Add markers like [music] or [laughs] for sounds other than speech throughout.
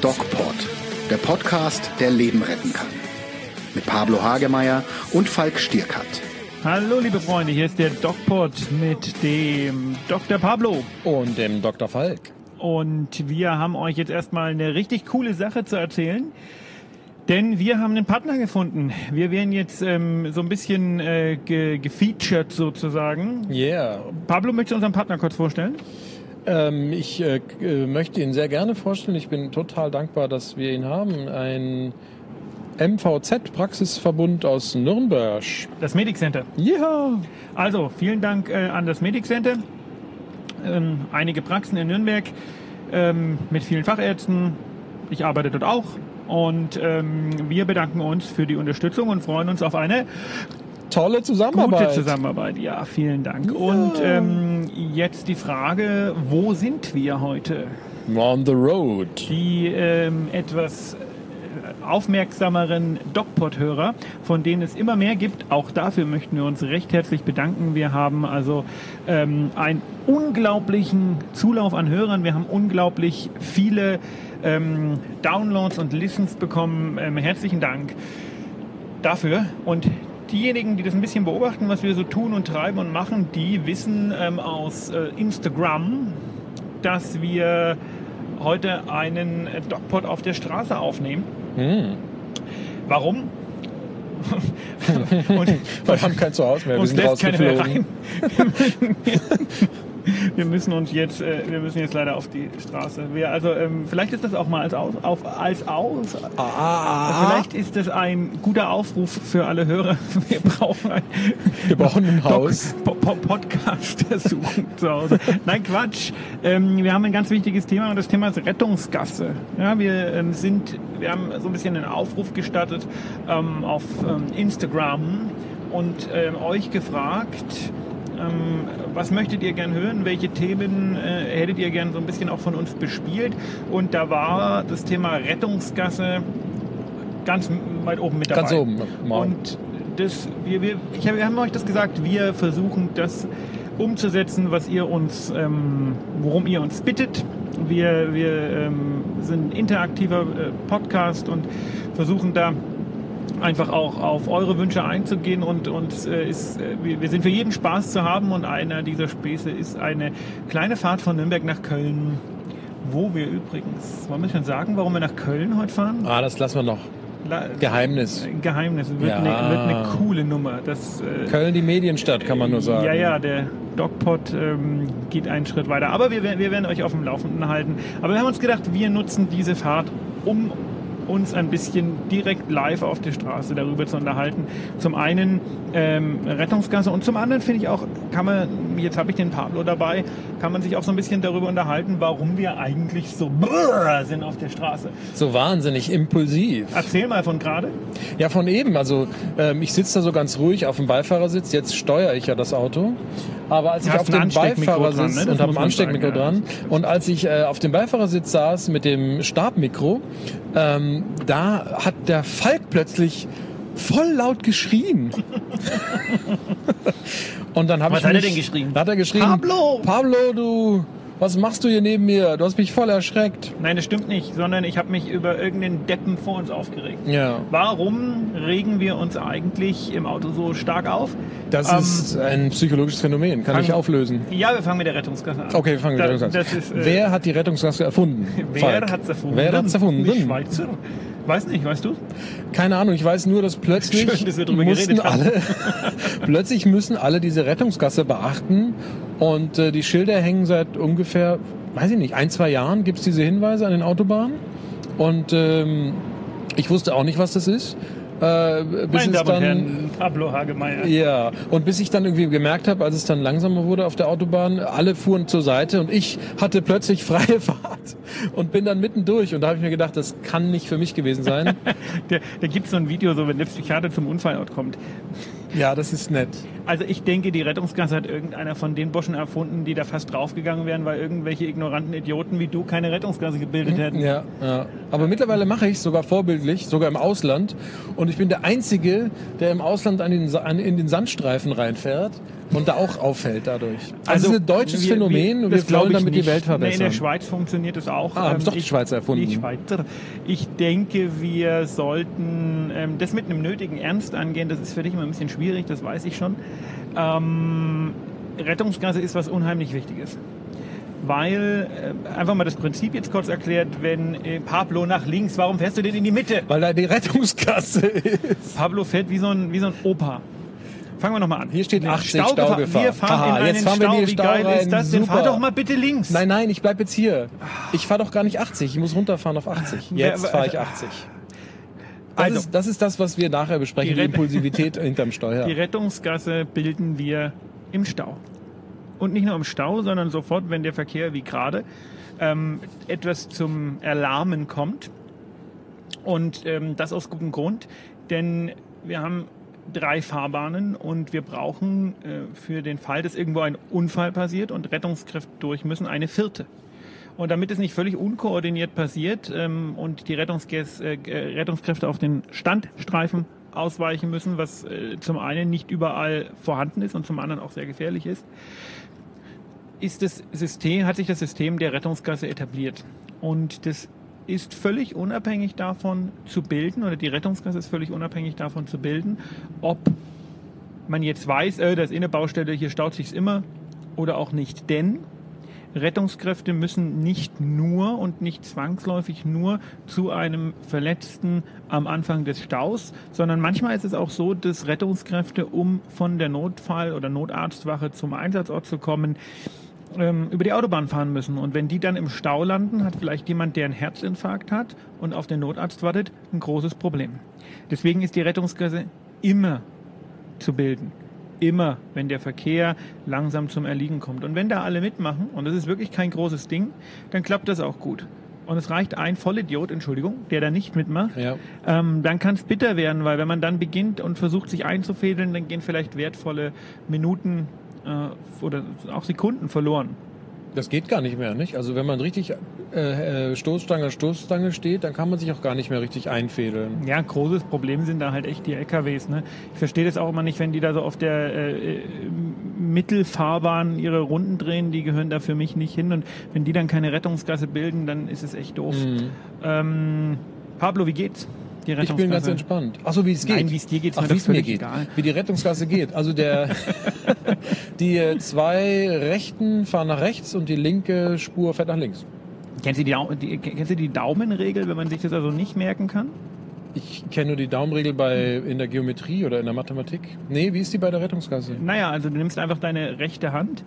DocPod, der Podcast, der Leben retten kann. Mit Pablo Hagemeyer und Falk Stierkat. Hallo liebe Freunde, hier ist der DocPod mit dem Dr. Pablo. Und dem Dr. Falk. Und wir haben euch jetzt erstmal eine richtig coole Sache zu erzählen. Denn wir haben einen Partner gefunden. Wir werden jetzt ähm, so ein bisschen äh, ge gefeatured sozusagen. Yeah. Pablo, möchtest du unseren Partner kurz vorstellen? Ähm, ich äh, äh, möchte ihn sehr gerne vorstellen. Ich bin total dankbar, dass wir ihn haben. Ein MVZ-Praxisverbund aus Nürnberg. Das Medic Center. Ja. Also, vielen Dank äh, an das Medic Center. Ähm, einige Praxen in Nürnberg ähm, mit vielen Fachärzten. Ich arbeite dort auch. Und ähm, wir bedanken uns für die Unterstützung und freuen uns auf eine Tolle Zusammenarbeit. gute Zusammenarbeit. Ja, vielen Dank. Und ähm, jetzt die Frage, wo sind wir heute? On the road. Die ähm, etwas äh, aufmerksameren DocPod-Hörer, von denen es immer mehr gibt. Auch dafür möchten wir uns recht herzlich bedanken. Wir haben also ähm, einen unglaublichen Zulauf an Hörern. Wir haben unglaublich viele ähm, Downloads und Listens bekommen. Ähm, herzlichen Dank dafür. Und diejenigen, die das ein bisschen beobachten, was wir so tun und treiben und machen, die wissen ähm, aus äh, Instagram, dass wir heute einen äh, Dogpod auf der Straße aufnehmen. Hm. Warum? [laughs] und Wir haben kein Zuhause mehr. Wir sind lässt keiner mehr rausgeflogen. Wir müssen uns jetzt, äh, wir müssen jetzt leider auf die Straße. Wir, also ähm, vielleicht ist das auch mal als aus, auf, als aus. Ah, Vielleicht ist das ein guter Aufruf für alle Hörer. [laughs] Wir brauchen ein Wir brauchen ein Haus. Po po Podcast suchen zu Hause. Nein, Quatsch. Ähm, wir haben ein ganz wichtiges Thema und das Thema ist Rettungsgasse. Ja, wir ähm, sind, wir haben so ein bisschen einen Aufruf gestartet ähm, auf ähm, Instagram und ähm, euch gefragt, ähm, was möchtet ihr gern hören? Welche Themen äh, hättet ihr gern so ein bisschen auch von uns bespielt? Und da war das Thema Rettungsgasse ganz weit oben mit dabei. Ganz oben. Wow. Und das, wir, wir, ich hab, wir haben euch das gesagt, wir versuchen das umzusetzen, was ihr uns, ähm, worum ihr uns bittet. Wir, wir ähm, sind ein interaktiver äh, Podcast und versuchen da einfach auch auf eure Wünsche einzugehen und uns äh, ist, äh, wir, sind für jeden Spaß zu haben und einer dieser Späße ist eine kleine Fahrt von Nürnberg nach Köln, wo wir übrigens, wollen wir schon sagen, warum wir nach Köln heute fahren? Ah, das lassen wir noch. La- Geheimnis. Ein Geheimnis, wird, Ja. eine, wird eine coole Nummer. Das, äh, Köln, die Medienstadt, kann man nur sagen. ja, ja, der Dogpod ähm, geht einen Schritt weiter. Aber wir, werden- wir werden euch auf dem Laufenden halten. Aber wir haben uns gedacht, wir nutzen diese Fahrt, um uns ein bisschen direkt live auf der Straße darüber zu unterhalten. Zum einen ähm, Rettungsgasse und zum anderen finde ich auch, kann man, jetzt habe ich den Pablo dabei, kann man sich auch so ein bisschen darüber unterhalten, warum wir eigentlich so brrr sind auf der Straße. So wahnsinnig impulsiv. Erzähl mal von gerade. Ja, von eben. Also ähm, ich sitze da so ganz ruhig auf dem Beifahrersitz. Jetzt steuere ich ja das Auto. Aber als ich auf dem Beifahrersitz dran, ne? Und habe ein Ansteckmikro sagen, ja. dran und als ich äh, auf dem Beifahrersitz saß mit dem Stabmikro, ähm, da hat der Falk plötzlich voll laut geschrien. und dann habe Was ich hat er denn geschrien? Da hat er geschrien. Pablo! Pablo, du, was machst du hier neben mir? Du hast mich voll erschreckt. Nein, das stimmt nicht, sondern ich habe mich über irgendeinen Deppen vor uns aufgeregt. Ja. Warum regen wir uns eigentlich im Auto so stark auf? Das Ähm, ist ein psychologisches Phänomen. Kann fang- ich auflösen. Ja, wir fangen mit der Rettungsgasse an. Okay, wir fangen mit Da- der Rettungsgasse das ist, äh, Wer hat die Rettungsgasse erfunden? Wer Falk? hat's erfunden? Wer hat's Die erfunden? Schweizer. Weiß nicht, weißt du? Keine Ahnung, ich weiß nur, dass plötzlich Schön, dass haben. alle, [laughs] plötzlich müssen alle diese Rettungsgasse beachten und äh, die Schilder hängen seit ungefähr, weiß ich nicht, ein, zwei Jahren gibt's diese Hinweise an den Autobahnen und ähm, ich wusste auch nicht, was das ist. Äh, bis Meine Damen und dann, Herren, Pablo Hagemeyer. Ja, und bis ich dann irgendwie gemerkt habe, als es dann langsamer wurde auf der Autobahn, alle fuhren zur Seite und ich hatte plötzlich [laughs] freie Fahrt und bin dann mittendurch. Und da habe ich mir gedacht, das kann nicht für mich gewesen sein. [laughs] Da, da gibt es so ein Video, so wenn der Psychiater zum Unfallort kommt. Ja, das ist nett. Also ich denke, die Rettungsgasse hat irgendeiner von den Boschen erfunden, die da fast draufgegangen wären, weil irgendwelche ignoranten Idioten wie du keine Rettungsgasse gebildet hätten. Ja, ja. Aber mittlerweile mache ich es sogar vorbildlich, sogar im Ausland. Und ich bin der Einzige, der im Ausland an den, an, in den Sandstreifen reinfährt und da auch auffällt dadurch. Also, es ist ein deutsches wir- Phänomen und wir wollen damit die nicht. Welt Nee, in verbessern. der Schweiz funktioniert es auch. Ah, haben's doch die Schweizer erfunden. Die Schweizer. Ich denke, wir sollten ähm, das mit einem nötigen Ernst angehen. Das ist für dich immer ein bisschen schwierig, das weiß ich schon. Ähm, Rettungsgasse ist was unheimlich Wichtiges. Weil, äh, einfach mal das Prinzip jetzt kurz erklärt, wenn äh, Pablo nach links, warum fährst du denn in die Mitte? Weil da die Rettungsgasse [laughs] ist. Pablo fährt wie so ein, wie so ein Opa. Fangen wir nochmal an. Hier steht Nee, 80 Staugefahr- Staugefahr. Wir fahren Haha, in einen jetzt fahren wir in Stau. Wie Stau geil rein. ist das denn? Fahr Super. doch mal bitte links. Nein, nein, ich bleib jetzt hier. Ich fahre doch gar nicht 80. Ich muss runterfahren auf 80. Jetzt fahre ich 80. Das, Also. ist, das ist das, was wir nachher besprechen, Die die, Impulsivität hinterm Steuer. Die Rettungsgasse bilden wir im Stau. Und nicht nur im Stau, sondern sofort, wenn der Verkehr wie gerade ähm, etwas zum Erlahmen kommt. Und ähm, das aus gutem Grund, denn wir haben drei Fahrbahnen und wir brauchen äh, für den Fall, dass irgendwo ein Unfall passiert und Rettungskräfte durch müssen, eine vierte. Und damit es nicht völlig unkoordiniert passiert ähm, und die Rettungsgäs, äh, äh, Rettungskräfte auf den Standstreifen ausweichen müssen, was äh, zum einen nicht überall vorhanden ist und zum anderen auch sehr gefährlich ist, ist das System, hat sich das System der Rettungsgasse etabliert. Und das ist völlig unabhängig davon zu bilden, oder die Rettungsgasse ist völlig unabhängig davon zu bilden, ob man jetzt weiß, äh, das ist eine Baustelle, hier staut sich's immer oder auch nicht. Denn Rettungskräfte müssen nicht nur und nicht zwangsläufig nur zu einem Verletzten am Anfang des Staus, sondern manchmal ist es auch so, dass Rettungskräfte, um von der Notfall- oder Notarztwache zum Einsatzort zu kommen, ähm, über die Autobahn fahren müssen. Und wenn die dann im Stau landen, hat vielleicht jemand, der einen Herzinfarkt hat und auf den Notarzt wartet, ein großes Problem. Deswegen ist die Rettungsgasse immer zu bilden. Immer, wenn der Verkehr langsam zum Erliegen kommt. Und wenn da alle mitmachen, und das ist wirklich kein großes Ding, dann klappt das auch gut. Und es reicht ein Vollidiot, Entschuldigung, der da nicht mitmacht. Ja. Ähm, dann kann es bitter werden, weil wenn man dann beginnt und versucht, sich einzufädeln, dann gehen vielleicht wertvolle Minuten äh, oder auch Sekunden verloren. Das geht gar nicht mehr, nicht? Also wenn man richtig äh, äh, Stoßstange an Stoßstange steht, dann kann man sich auch gar nicht mehr richtig einfädeln. Ja, großes Problem sind da halt echt die LKWs. Ne? Ich verstehe das auch immer nicht, wenn die da so auf der äh, äh, Mittelfahrbahn ihre Runden drehen, die gehören da für mich nicht hin. Und wenn die dann keine Rettungsgasse bilden, dann ist es echt doof. Mhm. Ähm, Pablo, wie geht's? Ich bin ganz entspannt. Ach so, wie es geht. Nein, wie es dir geht, Ach, wie es mir geht. egal. Wie die Rettungsgasse geht. Also der, [laughs] die äh, zwei rechten fahren nach rechts und die linke Spur fährt nach links. Kennst du die, Dau- die, kennst du die Daumenregel, wenn man sich das also nicht merken kann? Ich kenne nur die Daumenregel bei in der Geometrie oder in der Mathematik. Nee, wie ist die bei der Rettungsgasse? Naja, also du nimmst einfach deine rechte Hand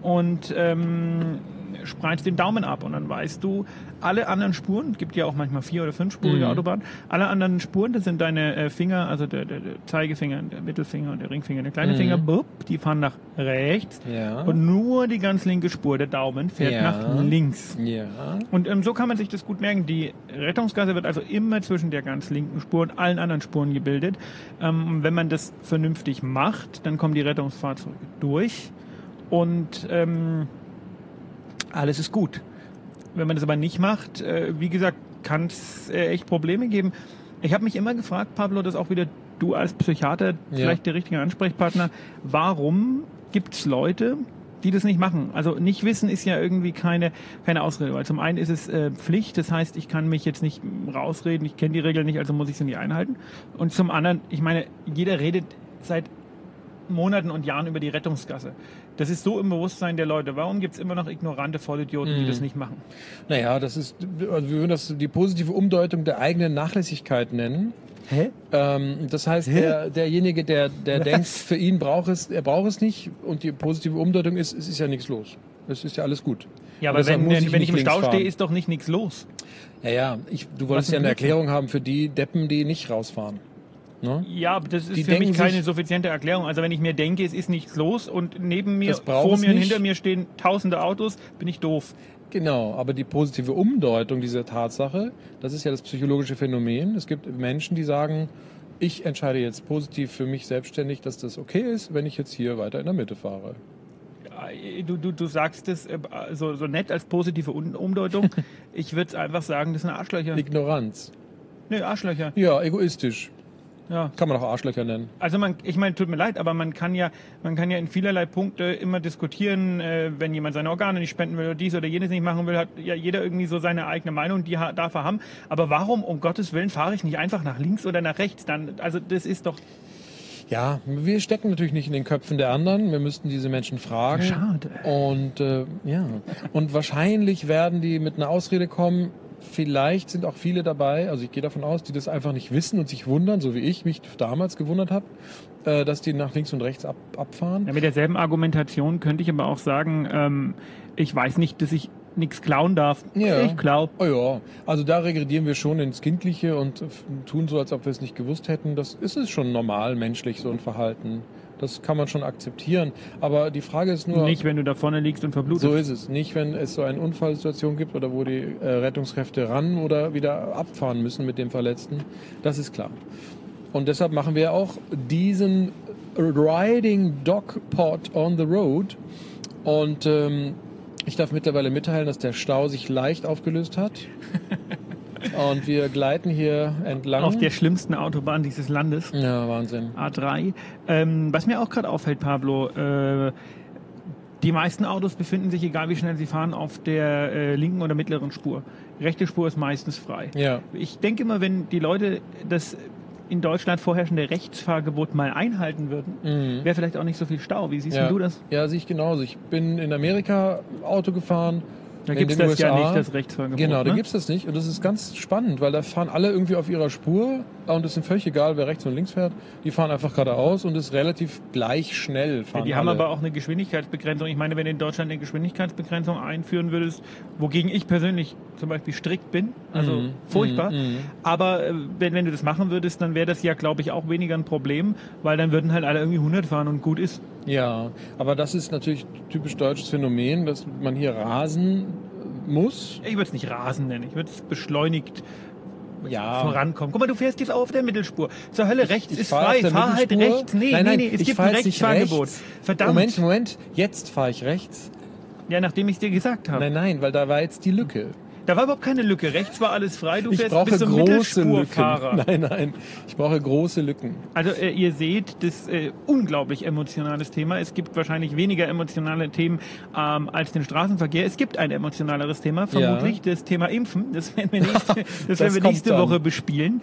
und ähm, spreizt den Daumen ab und dann weißt du, alle anderen Spuren, gibt ja auch manchmal vier- oder fünfspurige Mhm. Autobahnen, alle anderen Spuren, das sind deine äh, Finger, also der, der, der Zeigefinger, der Mittelfinger und der Ringfinger, der kleine Mhm. Finger, bupp, die fahren nach rechts Ja. und nur die ganz linke Spur, der Daumen, fährt Ja. nach links. ja. Und ähm, so kann man sich das gut merken. Die Rettungsgasse wird also immer zwischen der ganz linken Spur und allen anderen Spuren gebildet. Ähm, wenn man das vernünftig macht, dann kommen die Rettungsfahrzeuge durch und ähm, alles ist gut. Wenn man das aber nicht macht, äh, wie gesagt, kann es äh, echt Probleme geben. Ich habe mich immer gefragt, Pablo, das auch wieder du als Psychiater, vielleicht der richtige Ansprechpartner, warum gibt es Leute, die das nicht machen. Also nicht wissen ist ja irgendwie keine, keine Ausrede, weil zum einen ist es äh, Pflicht, das heißt, ich kann mich jetzt nicht rausreden, ich kenne die Regeln nicht, also muss ich sie nicht einhalten. Und zum anderen, ich meine, jeder redet seit Monaten und Jahren über die Rettungsgasse. Das ist so im Bewusstsein der Leute. Warum gibt es immer noch ignorante Vollidioten, die das nicht machen? Naja, das ist, also wir würden das die positive Umdeutung der eigenen Nachlässigkeit nennen. Hä? Ähm, das heißt, der, derjenige, der, der denkt, für ihn braucht es, er braucht es nicht und die positive Umdeutung ist, es ist ja nichts los. Es ist ja alles gut. Ja, aber wenn, muss wenn, ich im Stau stehe, ist doch nicht nichts los. Ja, ja, ich, du wolltest ja ein eine. Erklärung haben für die Deppen, die nicht rausfahren. Ne? Ja, aber das ist Die für mich keine suffiziente Erklärung. Also wenn ich mir denke, es ist nichts los und neben mir, vor mir und hinter mir stehen tausende Autos, bin ich doof. Genau, aber die positive Umdeutung dieser Tatsache, das ist ja das psychologische Phänomen. Es gibt Menschen, die sagen, ich entscheide jetzt positiv für mich selbstständig, dass das okay ist, wenn ich jetzt hier weiter in der Mitte fahre. Du, du, du sagst es äh, so, so nett als positive Un- Umdeutung. [laughs] ich würde es einfach sagen, das sind Arschlöcher. Ignoranz. Nee, Arschlöcher. Ja, egoistisch. Ja. Kann man auch Arschlöcher nennen. Also man, ich meine, tut mir leid, aber man kann ja, man kann ja in vielerlei Punkte immer diskutieren, äh, wenn jemand seine Organe nicht spenden will oder dies oder jenes nicht machen will, hat ja jeder irgendwie so seine eigene Meinung, die darf er haben. Aber warum, um Gottes Willen, fahre ich nicht einfach nach links oder nach rechts? Dann, also das ist doch Ja, wir stecken natürlich nicht in den Köpfen der anderen. Wir müssten diese Menschen fragen. Schade. Und äh, ja, und wahrscheinlich werden die mit einer Ausrede kommen. Vielleicht sind auch viele dabei, also ich gehe davon aus, die das einfach nicht wissen und sich wundern, so wie ich mich damals gewundert habe, äh, dass die nach links und rechts ab, abfahren. Ja, mit derselben Argumentation könnte ich aber auch sagen, ähm, ich weiß nicht, dass ich nichts klauen darf. Ja. Ich glaube. Oh ja, also da regredieren wir schon ins Kindliche und tun so, als ob wir es nicht gewusst hätten. Das ist es schon normal, menschlich, so ein Verhalten. Das kann man schon akzeptieren. Aber die Frage ist nur, Nicht, wenn du da vorne liegst und verblutest. so ist es. Nicht, wenn es so eine Unfallsituation gibt oder wo die äh, Rettungskräfte ran oder wieder abfahren müssen mit dem Verletzten. Das ist klar. Und deshalb machen wir auch diesen Riding Dog Pod on the Road. Und ähm, ich darf mittlerweile mitteilen, dass der Stau sich leicht aufgelöst hat. [laughs] Und wir gleiten hier entlang. Auf der schlimmsten Autobahn dieses Landes. ja, Wahnsinn. A3. Ähm, was mir auch gerade auffällt, Pablo, äh, die meisten Autos befinden sich, egal wie schnell sie fahren, auf der äh, linken oder mittleren Spur. Rechte Spur ist meistens frei. Ja. Ich denke immer, wenn die Leute das in Deutschland vorherrschende Rechtsfahrgebot mal einhalten würden, wäre vielleicht auch nicht so viel Stau. Wie siehst Mhm. Ja. du das? Ja, sehe ich genauso. Ich bin in Amerika Auto gefahren. Da gibt es das ja USA. nicht, das Rechtsfahrgebot. Genau, da ne? gibt's das nicht. Und das ist ganz spannend, weil da fahren alle irgendwie auf ihrer Spur und es ist völlig egal, wer rechts und links fährt. Die fahren einfach geradeaus und es ist relativ gleich schnell. Ja, Fahren die haben alle. aber auch eine Geschwindigkeitsbegrenzung. Ich meine, wenn du in Deutschland eine Geschwindigkeitsbegrenzung einführen würdest, wogegen ich persönlich zum Beispiel strikt bin, also Mhm, furchtbar, mhm, mhm. aber äh, wenn, wenn du das machen würdest, dann wäre das ja, glaube ich, auch weniger ein Problem, weil dann würden halt alle irgendwie 100 fahren und gut ist. Ja, aber das ist natürlich typisch deutsches Phänomen, dass man hier rasen muss. Ich würde es nicht rasen nennen, ich würde es beschleunigt Ja. vorankommen. Guck mal, du fährst jetzt auf der Mittelspur. Zur Hölle, rechts Ich ist frei, fahr halt rechts. Nee, nein, nein, nee, nee, es gibt ein Rechtsfahrgebot. rechts. Verdammt. Moment, Moment. Jetzt fahre ich rechts. Ja, nachdem ich dir gesagt habe. Nein, nein, weil da war jetzt die Lücke. Da war überhaupt keine Lücke. Rechts war alles frei. Du Ich fährst brauche bis zum große Mittelspurfahrer. Lücken. [laughs] Nein, nein, ich brauche große Lücken. Also äh, ihr seht, das äh, unglaublich emotionales Thema. Es gibt wahrscheinlich weniger emotionale Themen ähm, als den Straßenverkehr. Es gibt ein emotionaleres Thema, vermutlich das Thema Impfen. Das werden wir nächste, das [laughs] Das werden wir nächste dann. Woche bespielen.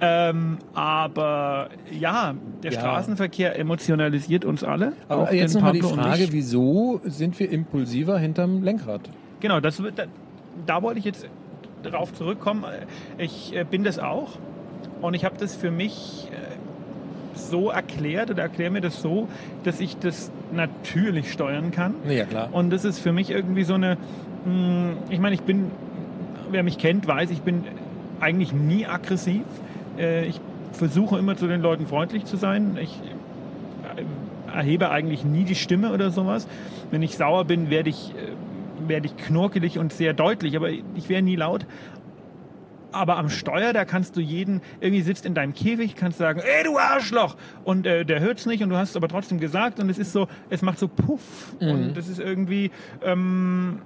Ähm, aber ja, der Ja. Straßenverkehr emotionalisiert uns alle. Aber jetzt nochmal die Frage, wieso sind wir impulsiver hinterm Lenkrad? Genau, das wird, da, wollte ich jetzt darauf zurückkommen. Ich äh, bin das auch und ich habe das für mich äh, so erklärt oder erkläre mir das so, dass ich das natürlich steuern kann. Ja, klar. Und das ist für mich irgendwie so eine, mh, ich meine, ich bin, wer mich kennt, weiß, ich bin eigentlich nie aggressiv. Äh, ich versuche immer zu den Leuten freundlich zu sein. Ich erhebe eigentlich nie die Stimme oder sowas. Wenn ich sauer bin, werde ich, werde ich knurkelig und sehr deutlich, aber ich wäre nie laut. Aber am Steuer, da kannst du jeden, irgendwie sitzt in deinem Käfig, kannst sagen, ey du Arschloch! Und äh, der hört's nicht und du hast es aber trotzdem gesagt und es ist so, es macht so Puff. Und das ist irgendwie, ähm,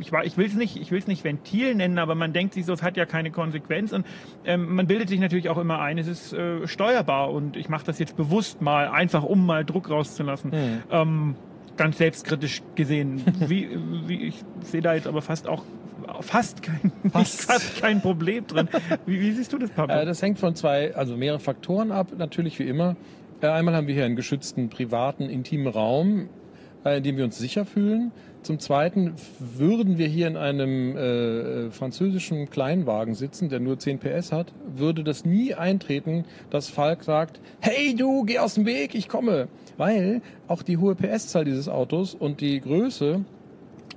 ich, war- ich will es nicht, ich will's nicht Ventil nennen, aber man denkt sich so, es hat ja keine Konsequenz und ähm, man bildet sich natürlich auch immer ein, es ist äh, steuerbar und ich mache das jetzt bewusst mal, einfach um mal Druck rauszulassen. Ähm, ganz selbstkritisch gesehen. Wie, wie ich sehe da jetzt aber fast auch fast kein, [laughs] Fast. fast kein Problem drin. Wie, wie siehst du das, Pablo? Äh, das hängt von zwei, also mehrere Faktoren ab, natürlich wie immer. Äh, einmal haben wir hier einen geschützten, privaten, intimen Raum, äh, in dem wir uns sicher fühlen. Zum Zweiten würden wir hier in einem äh, französischen Kleinwagen sitzen, der nur 10 PS hat, würde das nie eintreten, dass Falk sagt, hey du, geh aus dem Weg, ich komme. Weil auch die hohe PS-Zahl dieses Autos und die Größe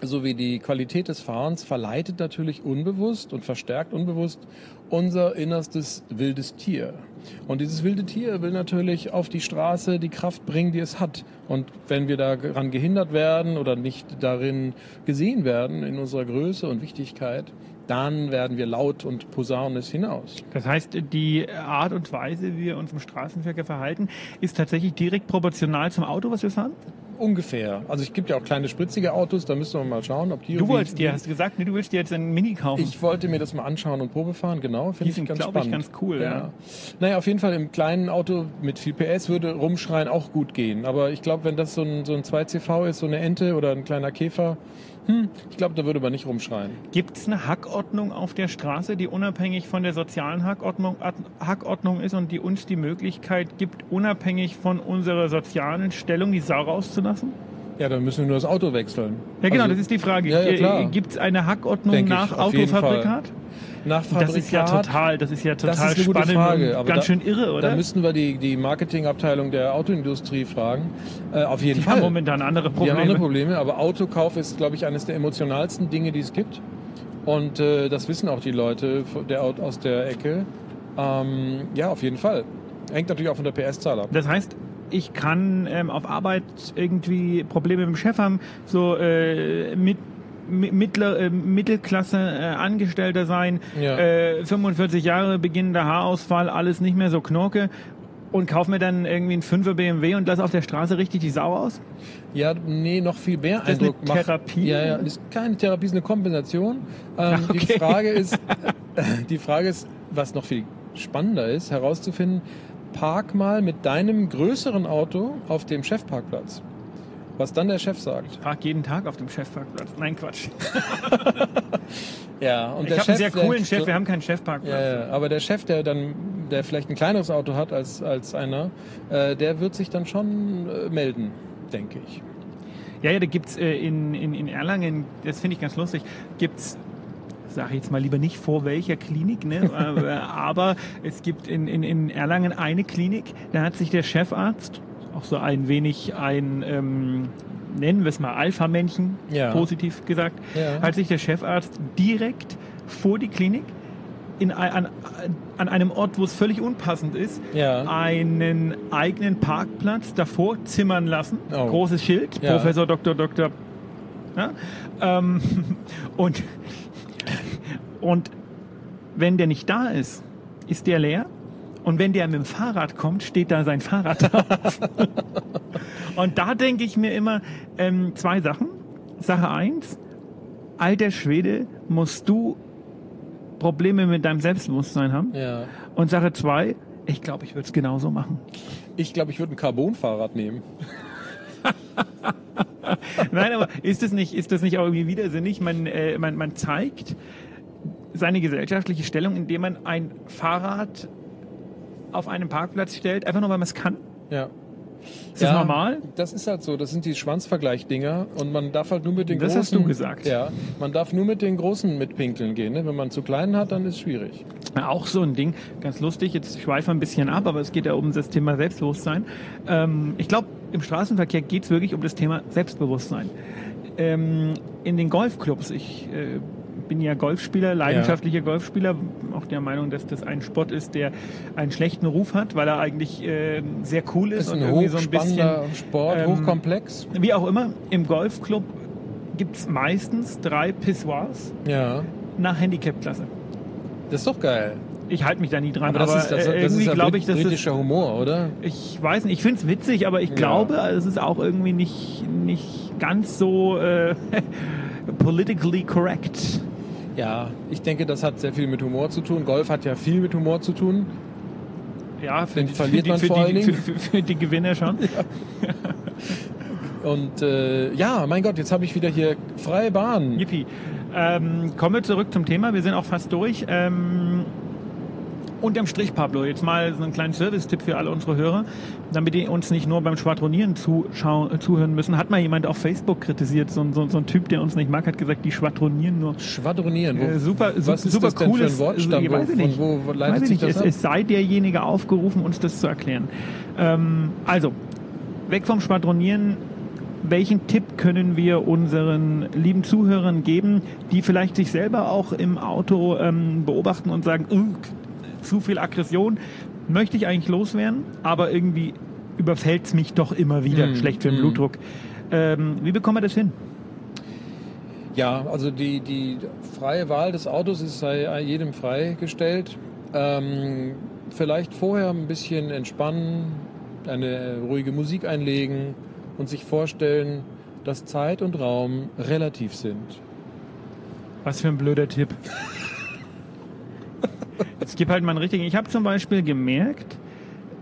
sowie die Qualität des Fahrens verleitet natürlich unbewusst und verstärkt unbewusst unser innerstes wildes Tier. Und dieses wilde Tier will natürlich auf die Straße die Kraft bringen, die es hat. Und wenn wir daran gehindert werden oder nicht darin gesehen werden in unserer Größe und Wichtigkeit, dann werden wir laut und posaunen es hinaus. Das heißt, die Art und Weise, wie wir uns im Straßenverkehr verhalten, ist tatsächlich direkt proportional zum Auto, was wir fahren? Ungefähr. Also es gibt ja auch kleine spritzige Autos, da müssen wir mal schauen, ob die... Du wolltest dir, hast du gesagt, nee, du willst dir jetzt einen Mini kaufen. Ich wollte mir das mal anschauen und Probe fahren, genau. Finde Die ich sind, ganz glaube ich, spannend. ganz cool, ja. Naja, auf jeden Fall im kleinen Auto mit viel PS würde rumschreien auch gut gehen. Aber ich glaube, wenn das so ein, so ein 2CV ist, so eine Ente oder ein kleiner Käfer, hm, ich glaube, da würde man nicht rumschreien. Gibt es eine Hackordnung auf der Straße, die unabhängig von der sozialen Hackordnung, Hackordnung ist und die uns die Möglichkeit gibt, unabhängig von unserer sozialen Stellung die Sau rauszulassen? Ja, dann müssen wir nur das Auto wechseln. Ja, genau, Also, das ist die Frage. Ja, ja, klar. Gibt es eine Hackordnung ich, nach jeden Autofabrikat? Nach Das ist ja Fabrikat, total, das ist ja total Das ist eine gute spannend Frage, aber ganz da- schön irre, oder? Da müssten wir die, die Marketingabteilung der Autoindustrie fragen. Äh, auf jeden die Fall. haben momentan andere Die Probleme. haben andere Probleme, aber Autokauf ist, glaube ich, eines der emotionalsten Dinge, die es gibt. Und äh, das wissen auch die Leute der, aus der Ecke. Ähm, ja, auf jeden Fall. Hängt natürlich auch von der PS-Zahl ab. Das heißt, ich kann ähm, auf Arbeit irgendwie Probleme mit dem Chef haben, so äh, mit mi- Mittler, äh, Mittelklasse äh, Angestellter sein, Ja. äh, 45 Jahre beginnender Haarausfall, alles nicht mehr so knorke und kauf mir dann irgendwie einen 5er BMW und lass auf der Straße richtig die Sau aus? Ja, nee, noch viel mehr Das ist eine Eindruck macht. Therapie? Ja, ja, das ist keine Therapie, ist eine Kompensation. Ähm, Okay. Die Frage [laughs] ist, [laughs] die Frage ist, was noch viel spannender ist, herauszufinden, park mal mit deinem größeren Auto auf dem Chefparkplatz. Was dann der Chef sagt. Park jeden Tag auf dem Chefparkplatz. Nein, Quatsch. [laughs] Ja, und ich habe einen sehr coolen Chef, wir haben keinen Chefparkplatz. Ja, ja, aber der Chef, der dann, der vielleicht ein kleineres Auto hat als, als einer, äh, der wird sich dann schon äh, melden, denke ich. Ja, ja, da gibt's äh, in, in, in Erlangen, das finde ich ganz lustig, gibt's sage jetzt mal lieber nicht vor welcher Klinik, ne? [laughs] aber es gibt in, in, in Erlangen eine Klinik, da hat sich der Chefarzt, auch so ein wenig ein, ähm, nennen wir es mal Alpha-Männchen, Ja. positiv gesagt, Ja. hat sich der Chefarzt direkt vor die Klinik in, an, an einem Ort, wo es völlig unpassend ist, Ja. einen eigenen Parkplatz davor zimmern lassen. Oh. Großes Schild, Ja. Professor Dr. Dr. Ja? Ähm, [laughs] und, und wenn der nicht da ist, ist der leer. Und wenn der mit dem Fahrrad kommt, steht da sein Fahrrad [laughs] drauf. und da denke ich mir immer ähm, zwei Sachen. Sache eins, alter Schwede, musst du Probleme mit deinem Selbstbewusstsein haben. Ja. Und Sache zwei, ich glaube, ich würde es genauso machen. Ich glaube, ich würde ein Carbon-Fahrrad nehmen. [laughs] Nein, aber ist das nicht, ist das nicht auch irgendwie widersinnig? Man, äh, man, man zeigt seine gesellschaftliche Stellung, indem man ein Fahrrad auf einen Parkplatz stellt, einfach nur weil man es kann. Ja. Ist das normal? Das ist halt so. Das sind die Schwanzvergleich-Dinger und man darf halt nur mit den Das großen. hast du gesagt. Ja. Man darf nur mit den großen mitpinkeln gehen. Ne? Wenn man zu kleinen hat, dann ist es schwierig. Auch so ein Ding, ganz lustig, jetzt schweife ein bisschen ab, aber es geht ja um das Thema Selbstbewusstsein. Ähm, ich glaube, im Straßenverkehr geht es wirklich um das Thema Selbstbewusstsein. Ähm, in den Golfclubs, ich äh, bin ja Golfspieler, leidenschaftlicher Golfspieler, auch der Meinung, dass das ein Sport ist, der einen schlechten Ruf hat, weil er eigentlich äh, sehr cool ist, Ist und irgendwie so ein bisschen Sport, ähm, hochkomplex. wie auch immer, im Golfclub gibt es meistens drei Pissoirs Ja. nach Handicap-Klasse. Das ist doch geil. Ich halte mich da nie dran, Aber das ist, das, äh, das ist irgendwie ja glaube ich, dass das britischer Humor, oder? Ich weiß nicht, ich finde es witzig, aber ich Ja. glaube, es ist auch irgendwie nicht, nicht ganz so äh, [laughs] politically correct. Ja, ich denke, das hat sehr viel mit Humor zu tun. Golf hat ja viel mit Humor zu tun. Ja, für Den die, verliert für die, man für vor die, allen Dingen. für, für die Gewinner schon. [laughs] Und äh, ja, mein Gott, jetzt habe ich wieder hier freie Bahn. Yippie. Ähm, kommen wir zurück zum Thema. Wir sind auch fast durch. Ähm, unterm Strich, Pablo, jetzt mal so einen kleinen Service-Tipp für alle unsere Hörer, damit die uns nicht nur beim Schwadronieren zuschauen, zuhören müssen. Hat mal jemand auf Facebook kritisiert, so, ein- so, so ein Typ, der uns nicht mag, hat gesagt, die schwadronieren nur. Schwadronieren. Wo, Äh, super, su- was ist super das denn cooles, für ein Wortstamm? ich weiß nicht. wo, wo leitet Weiß ich sich nicht, das es, ab? es sei derjenige aufgerufen, uns das zu erklären. Ähm, also, weg vom Schwadronieren. Welchen Tipp können wir unseren lieben Zuhörern geben, die vielleicht sich selber auch im Auto ähm, beobachten und sagen, "Ugh, zu viel Aggression möchte ich eigentlich loswerden, aber irgendwie überfällt es mich doch immer wieder, Mm, schlecht für den mm. Blutdruck. Ähm, wie bekommen wir das hin? Ja, also die, die freie Wahl des Autos ist sei jedem freigestellt. Ähm, vielleicht vorher ein bisschen entspannen, eine ruhige Musik einlegen und sich vorstellen, dass Zeit und Raum relativ sind. Was für ein blöder Tipp. [laughs] es gibt halt mal einen richtigen. Ich habe zum Beispiel gemerkt,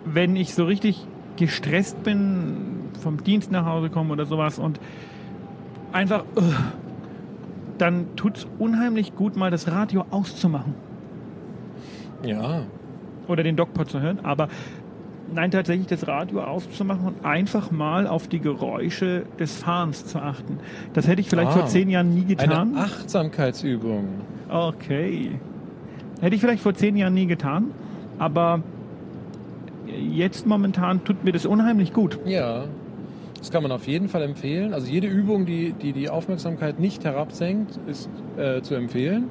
wenn ich so richtig gestresst bin, vom Dienst nach Hause komme oder sowas und einfach, dann tut es unheimlich gut, mal das Radio auszumachen. Ja. Oder den Dogpod zu hören. Aber nein, tatsächlich das Radio auszumachen und einfach mal auf die Geräusche des Fahrens zu achten. Das hätte ich vielleicht ah, vor zehn Jahren nie getan. Eine Achtsamkeitsübung. Okay. Hätte ich vielleicht vor zehn Jahren nie getan, aber jetzt momentan tut mir das unheimlich gut. Ja. Das kann man auf jeden Fall empfehlen. Also jede Übung, die die, die Aufmerksamkeit nicht herabsenkt, ist äh, zu empfehlen.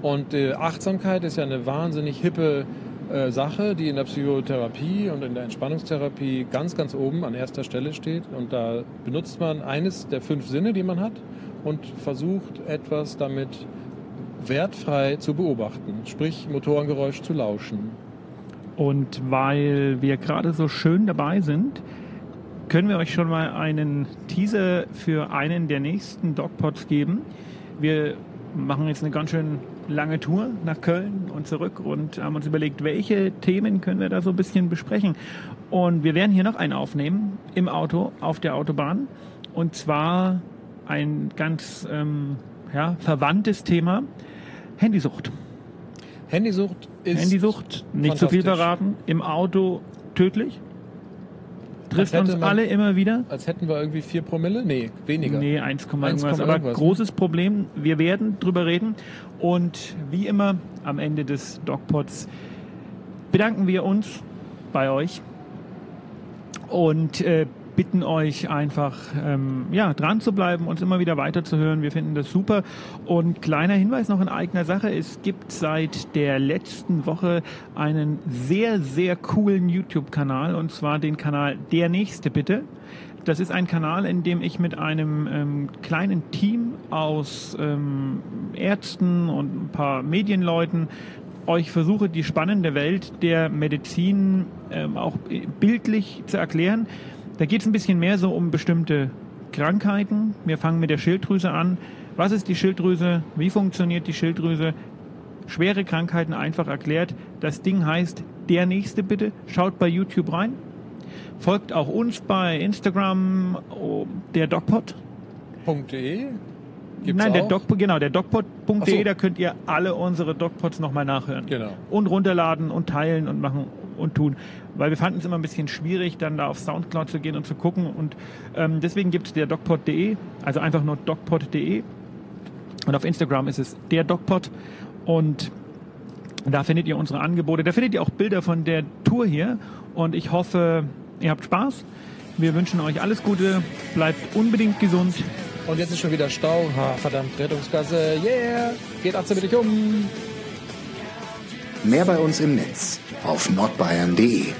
Und äh, Achtsamkeit ist ja eine wahnsinnig hippe äh, Sache, die in der Psychotherapie und in der Entspannungstherapie ganz, ganz oben an erster Stelle steht. Und da benutzt man eines der fünf Sinne, die man hat und versucht etwas damit wertfrei zu beobachten, sprich Motorengeräusch zu lauschen. Und weil wir gerade so schön dabei sind, können wir euch schon mal einen Teaser für einen der nächsten Dogpods geben. Wir machen jetzt eine ganz schön lange Tour nach Köln und zurück und haben uns überlegt, welche Themen können wir da so ein bisschen besprechen. Und wir werden hier noch einen aufnehmen im Auto auf der Autobahn. Und zwar ein ganz ähm, ja, verwandtes Thema, Handysucht. Handysucht ist. Handysucht, nicht zu viel verraten, im Auto tödlich trifft uns alle immer wieder. Als hätten wir irgendwie 4 Promille? Nee, weniger. Nee, 1, irgendwas. Aber irgendwas, großes? Problem. Wir werden drüber reden. Und wie immer am Ende des Dogpods bedanken wir uns bei euch und äh, bitten euch einfach, ähm, ja, dran zu bleiben, uns immer wieder weiterzuhören. Wir finden das super. Und kleiner Hinweis noch in eigener Sache. Es gibt seit der letzten Woche einen sehr, sehr coolen YouTube-Kanal und zwar den Kanal Der Nächste bitte. Das ist ein Kanal, in dem ich mit einem ähm, kleinen Team aus ähm, Ärzten und ein paar Medienleuten euch versuche, die spannende Welt der Medizin ähm, auch bildlich zu erklären. Da geht es ein bisschen mehr so um bestimmte Krankheiten. Wir fangen mit der Schilddrüse an. Was ist die Schilddrüse? Wie funktioniert die Schilddrüse? Schwere Krankheiten einfach erklärt. Das Ding heißt Der Nächste bitte. Schaut bei YouTube rein. Folgt auch uns bei Instagram, oh, der DocPod.de. Nein, der Doc, genau, der DocPod.de, so. da könnt ihr alle unsere DocPods nochmal nachhören. Genau. Und runterladen und teilen und machen und tun. Weil wir fanden es immer ein bisschen schwierig, dann da auf Soundcloud zu gehen und zu gucken. Und ähm, deswegen gibt es der DocPod.de, also einfach nur DocPod.de. Und auf Instagram ist es der DocPod. Und da findet ihr unsere Angebote. Da findet ihr auch Bilder von der Tour hier. Und ich hoffe, ihr habt Spaß. Wir wünschen euch alles Gute. Bleibt unbedingt gesund. Und jetzt ist schon wieder Stau. Ha, verdammt, Rettungsgasse. Yeah! Geht bitte um. Mehr bei uns im Netz auf nordbayern.de.